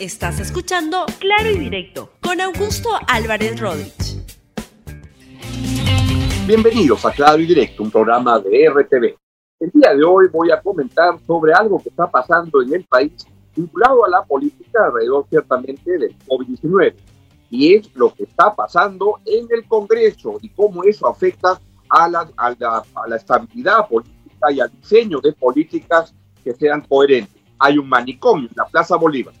Estás escuchando Claro y Directo con Augusto Álvarez Rodríguez. Bienvenidos a Claro y Directo, un programa de RTV. El día de hoy voy a comentar sobre algo que está pasando en el país vinculado a la política alrededor ciertamente del COVID-19 y es lo que está pasando en el Congreso y cómo eso afecta a la, a la, a la estabilidad política y al diseño de políticas que sean coherentes. Hay un manicomio en la Plaza Bolívar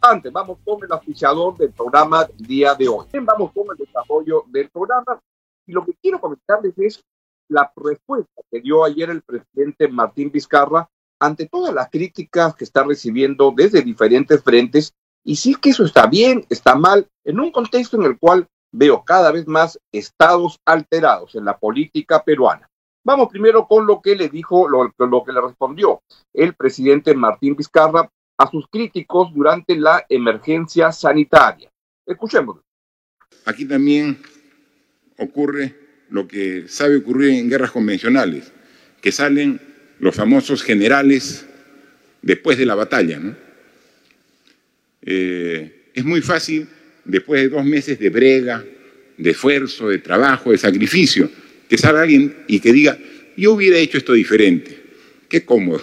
antes, vamos con el oficiador del programa del día de hoy. Vamos con el desarrollo del programa. Y lo que quiero comentarles es la respuesta que dio ayer el presidente Martín Vizcarra ante todas las críticas que está recibiendo desde diferentes frentes. Y si es que eso está bien, está mal, en un contexto en el cual veo cada vez más estados alterados en la política peruana. Vamos primero con lo que le dijo, lo, lo que le respondió el presidente Martín Vizcarra a sus críticos durante la emergencia sanitaria. Escuchémoslo. Aquí también ocurre lo que sabe ocurrir en guerras convencionales, que salen los famosos generales después de la batalla. Eh, es muy fácil, después de dos meses de brega, de esfuerzo, de trabajo, de sacrificio, que salga alguien y que diga, yo hubiera hecho esto diferente. Qué cómodo.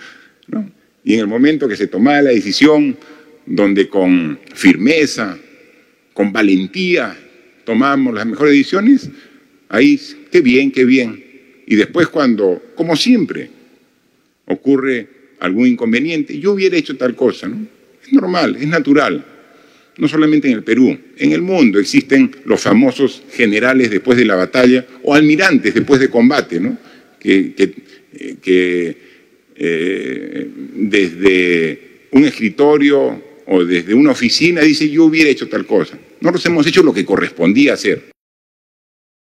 ¿no? Y en el momento que se tomaba la decisión, donde con firmeza, con valentía tomamos las mejores decisiones, ahí, qué bien, qué bien. Y después cuando, como siempre, ocurre algún inconveniente, yo hubiera hecho tal cosa, ¿no? Es normal, es natural. No solamente en el Perú, en el mundo existen los famosos generales después de la batalla o almirantes después de combate, ¿no? que, que, que eh, desde un escritorio o desde una oficina dice yo hubiera hecho tal cosa. Nosotros hemos hecho lo que correspondía hacer.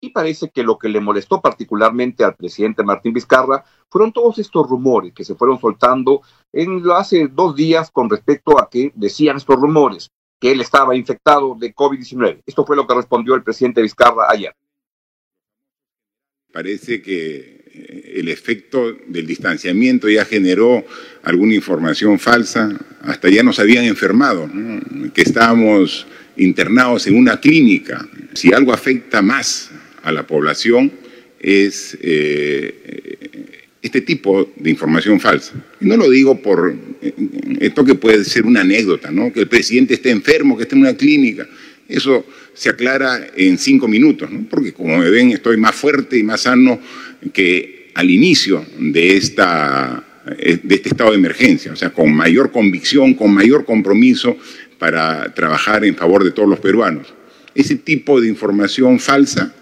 Y parece que lo que le molestó particularmente al presidente Martín Vizcarra fueron todos estos rumores que se fueron soltando en hace dos días con respecto a que decían estos rumores que él estaba infectado de COVID-19. Esto fue lo que respondió el presidente Vizcarra ayer. Parece que el efecto del distanciamiento ya generó alguna información falsa, hasta ya nos habían enfermado, que estábamos internados en una clínica. Si algo afecta más a la población es eh, este tipo de información falsa. Y no lo digo por esto que puede ser una anécdota, ¿no? que el presidente esté enfermo, que esté en una clínica. Eso se aclara en cinco minutos, porque como me ven estoy más fuerte y más sano que al inicio de, esta, de este estado de emergencia, o sea, con mayor convicción, con mayor compromiso para trabajar en favor de todos los peruanos. Ese tipo de información falsa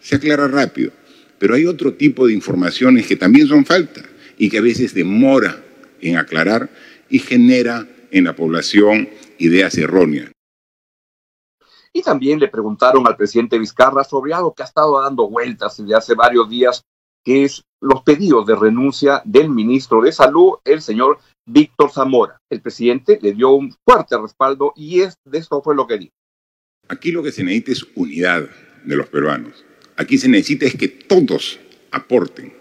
se aclara rápido, pero hay otro tipo de informaciones que también son faltas y que a veces demora en aclarar y genera en la población ideas erróneas. Y también le preguntaron al presidente Vizcarra sobre algo que ha estado dando vueltas desde hace varios días, que es los pedidos de renuncia del ministro de Salud, el señor Víctor Zamora. El presidente le dio un fuerte respaldo y es, de esto fue lo que dijo. Aquí lo que se necesita es unidad de los peruanos. Aquí se necesita es que todos aporten,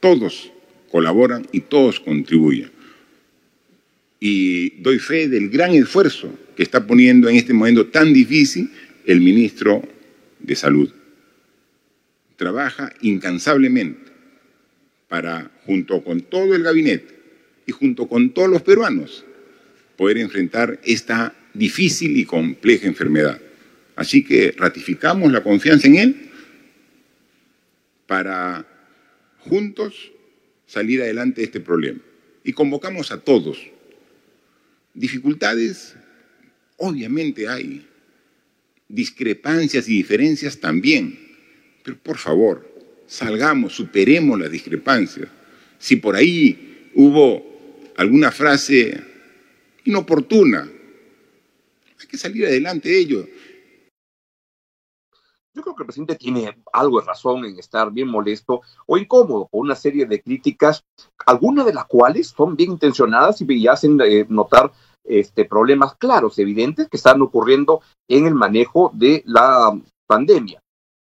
todos colaboran y todos contribuyan. Y doy fe del gran esfuerzo que está poniendo en este momento tan difícil el ministro de Salud. Trabaja incansablemente para, junto con todo el gabinete y junto con todos los peruanos, poder enfrentar esta difícil y compleja enfermedad. Así que ratificamos la confianza en él para juntos salir adelante de este problema. Y convocamos a todos. Dificultades Obviamente hay discrepancias y diferencias también, pero por favor, salgamos, superemos las discrepancias. Si por ahí hubo alguna frase inoportuna, hay que salir adelante de ello. Yo creo que el presidente tiene algo de razón en estar bien molesto o incómodo por una serie de críticas, algunas de las cuales son bien intencionadas y hacen eh, notar este, problemas claros, evidentes, que están ocurriendo en el manejo de la pandemia.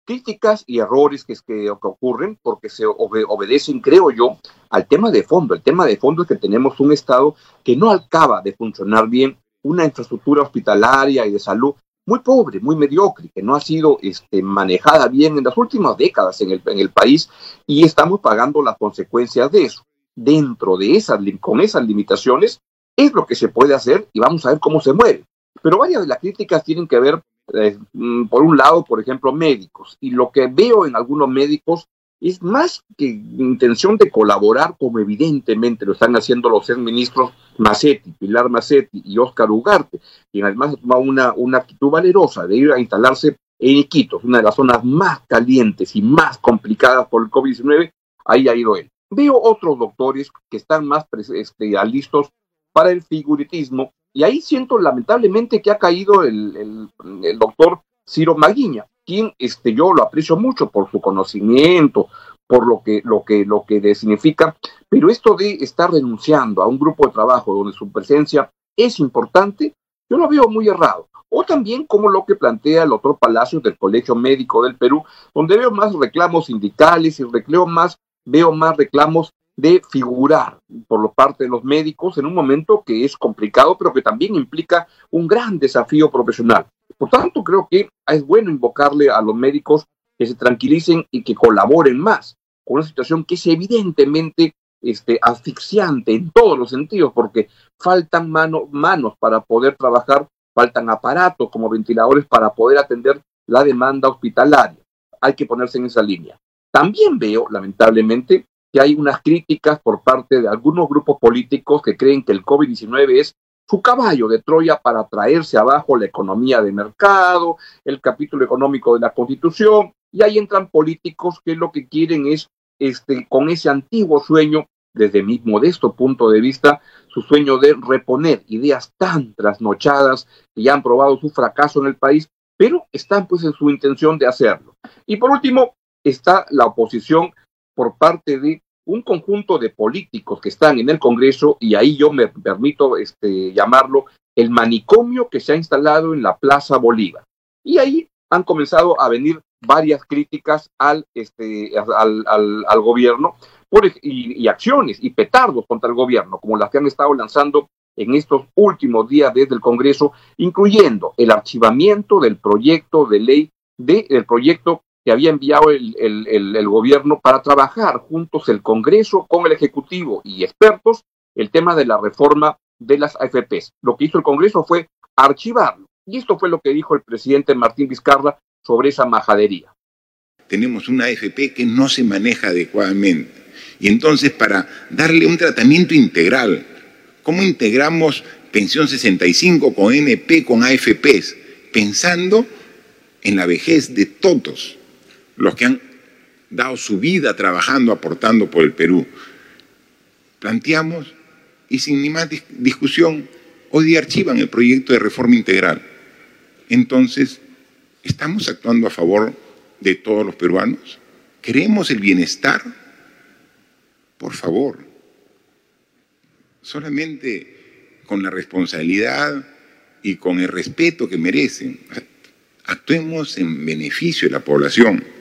Críticas y errores que, que, ocurren porque se obedecen, creo yo, al tema de fondo. El tema de fondo es que tenemos un Estado que no acaba de funcionar bien una infraestructura hospitalaria y de salud muy pobre, muy mediocre, que no ha sido este, manejada bien en las últimas décadas en el, en el país y estamos pagando las consecuencias de eso. Dentro de esas, con esas limitaciones, es lo que se puede hacer y vamos a ver cómo se muere. Pero varias de las críticas tienen que ver, eh, mm, por un lado, por ejemplo, médicos. Y lo que veo en algunos médicos es más que intención de colaborar, como evidentemente lo están haciendo los ex ministros Macetti, Pilar Macetti y Oscar Ugarte, quien además ha tomado una, una actitud valerosa de ir a instalarse en Iquitos, una de las zonas más calientes y más complicadas por el COVID-19, ahí ha ido él. Veo otros doctores que están más este, listos para el figuritismo, y ahí siento lamentablemente que ha caído el, el doctor Ciro Maguiña, quien este, yo lo aprecio mucho por su conocimiento, por lo que, lo que, lo que significa, pero esto de estar renunciando a un grupo de trabajo donde su presencia es importante, yo lo veo muy errado. O también como lo que plantea el otro Palacio del Colegio Médico del Perú, donde veo más reclamos sindicales y veo más, veo más reclamos de figurar por parte de los médicos en un momento que es complicado, pero que también implica un gran desafío profesional. Por tanto, creo que es bueno invocarle a los médicos que se tranquilicen y que colaboren más con una situación que es evidentemente este, asfixiante en todos los sentidos, porque faltan manos para poder trabajar, faltan aparatos como ventiladores para poder atender la demanda hospitalaria. Hay que ponerse en esa línea. También veo, lamentablemente, hay unas críticas por parte de algunos grupos políticos que creen que el COVID-19 es su caballo de Troya para traerse abajo la economía de mercado, el capítulo económico de la Constitución, y ahí entran políticos que lo que quieren es, este, con ese antiguo sueño, desde mi modesto punto de vista, su sueño de reponer ideas tan trasnochadas que ya han probado su fracaso en el país, pero están pues en su intención de hacerlo. Y por último, está la oposición por parte de un conjunto de políticos que están en el Congreso, y ahí yo me permito este, llamarlo el manicomio que se ha instalado en la Plaza Bolívar. Y ahí han comenzado a venir varias críticas al, este, al, gobierno por, y, y, acciones y petardos contra el gobierno, como las que han estado lanzando en estos últimos días desde el Congreso, incluyendo el archivamiento del proyecto de ley, de, del proyecto que había enviado el, gobierno para trabajar juntos el Congreso con el Ejecutivo y expertos el tema de la reforma de las AFPs. Lo que hizo el Congreso fue archivarlo. Y esto fue lo que dijo el presidente Martín Vizcarra sobre esa majadería. Tenemos una AFP que no se maneja adecuadamente. Y entonces para darle un tratamiento integral, ¿cómo integramos pensión 65 con NP, con AFPs? Pensando en la vejez de todos los que han dado su vida trabajando, aportando por el Perú. Planteamos, y sin ni más discusión, hoy día archivan el proyecto de reforma integral. Entonces, ¿estamos actuando a favor de todos los peruanos? ¿Queremos el bienestar? Por favor, solamente con la responsabilidad y con el respeto que merecen, actuemos en beneficio de la población.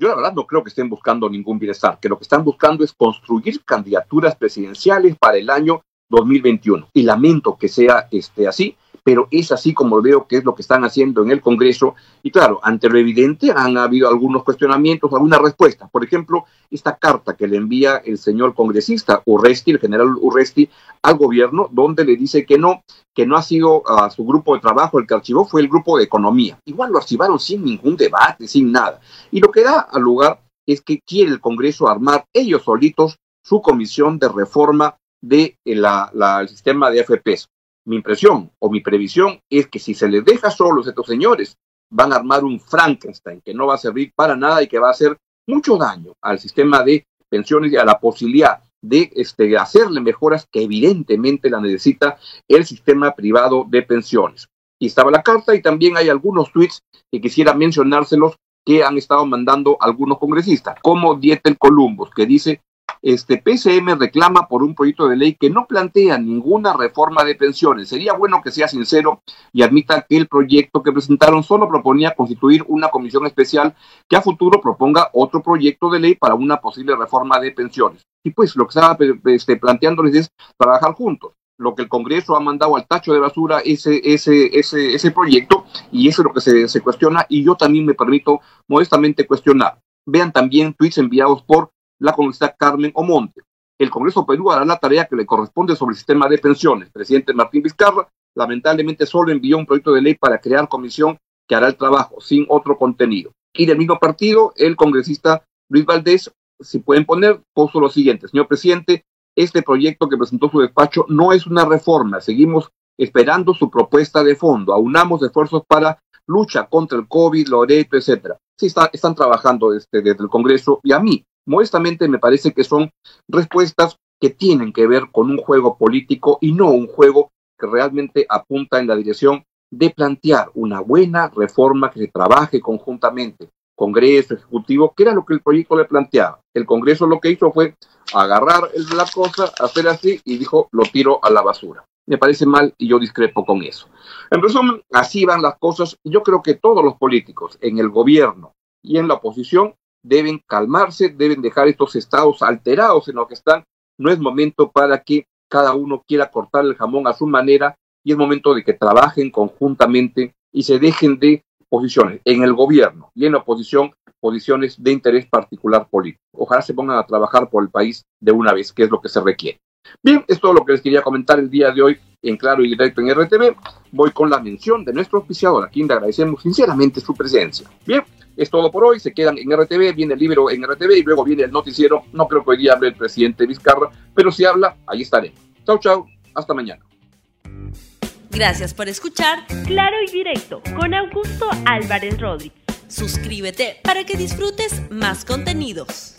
Yo la verdad no creo que estén buscando ningún bienestar, que lo que están buscando es construir candidaturas presidenciales para el año 2021. Y lamento que sea este, así, pero es así como veo que es lo que están haciendo en el Congreso. Y claro, ante lo evidente han habido algunos cuestionamientos, algunas respuestas. Por ejemplo, esta carta que le envía el señor congresista Urresti, el general Urresti, al gobierno, donde le dice que no, que no ha sido a su grupo de trabajo el que archivó, fue el grupo de economía. Igual lo archivaron sin ningún debate, sin nada. Y lo que da al lugar es que quiere el Congreso armar ellos solitos su comisión de reforma del de la, sistema de FPs mi impresión o mi previsión es que si se les deja solos a estos señores, van a armar un Frankenstein que no va a servir para nada y que va a hacer mucho daño al sistema de pensiones y a la posibilidad de este, hacerle mejoras que evidentemente la necesita el sistema privado de pensiones. Y estaba la carta y también hay algunos tweets que quisiera mencionárselos que han estado mandando algunos congresistas, como Dieter Columbus, que dice este PCM reclama por un proyecto de ley que no plantea ninguna reforma de pensiones. Sería bueno que sea sincero y admita que el proyecto que presentaron solo proponía constituir una comisión especial que a futuro proponga otro proyecto de ley para una posible reforma de pensiones. Y pues lo que estaba este, planteándoles es trabajar juntos. lo que el Congreso ha mandado al tacho de basura ese, ese, ese, ese proyecto y eso es lo que se, se cuestiona y yo también me permito modestamente cuestionar. Vean también tweets enviados por la congresista Carmen Omonte. El Congreso Perú hará la tarea que le corresponde sobre el sistema de pensiones. Presidente Martín Vizcarra lamentablemente solo envió un proyecto de ley para crear comisión que hará el trabajo sin otro contenido. Y del mismo partido, el congresista Luis Valdés, si pueden poner, puso lo siguiente, señor presidente, este proyecto que presentó su despacho no es una reforma, seguimos esperando su propuesta de fondo, aunamos esfuerzos para lucha contra el COVID, Loreto, etcétera. Sí, están trabajando este, desde el Congreso y a mí, modestamente, me parece que son respuestas que tienen que ver con un juego político y no un juego que realmente apunta en la dirección de plantear una buena reforma que se trabaje conjuntamente, Congreso, Ejecutivo, que era lo que el proyecto le planteaba. El Congreso lo que hizo fue agarrar la cosa, hacer así y dijo, lo tiro a la basura. Me parece mal y yo discrepo con eso. En resumen, así van las cosas. Yo creo que todos los políticos en el gobierno y en la oposición deben calmarse, deben dejar estos estados alterados en los que están. No es momento para que cada uno quiera cortar el jamón a su manera y es momento de que trabajen conjuntamente y se dejen de posiciones en el gobierno y en la oposición, posiciones de interés particular político. Ojalá se pongan a trabajar por el país de una vez, que es lo que se requiere. Bien, es todo lo que les quería comentar el día de hoy en Claro y Directo en RTV. Voy con la mención de nuestro oficiador, a quien le agradecemos sinceramente su presencia. Bien, es todo por hoy. Se quedan en RTV, viene el libro en RTV y luego viene el noticiero. No creo que hoy día hable el presidente Vizcarra, pero si habla, ahí estaré. Chau, chau. Hasta mañana. Gracias por escuchar Claro y Directo con Augusto Álvarez Rodríguez. Suscríbete para que disfrutes más contenidos.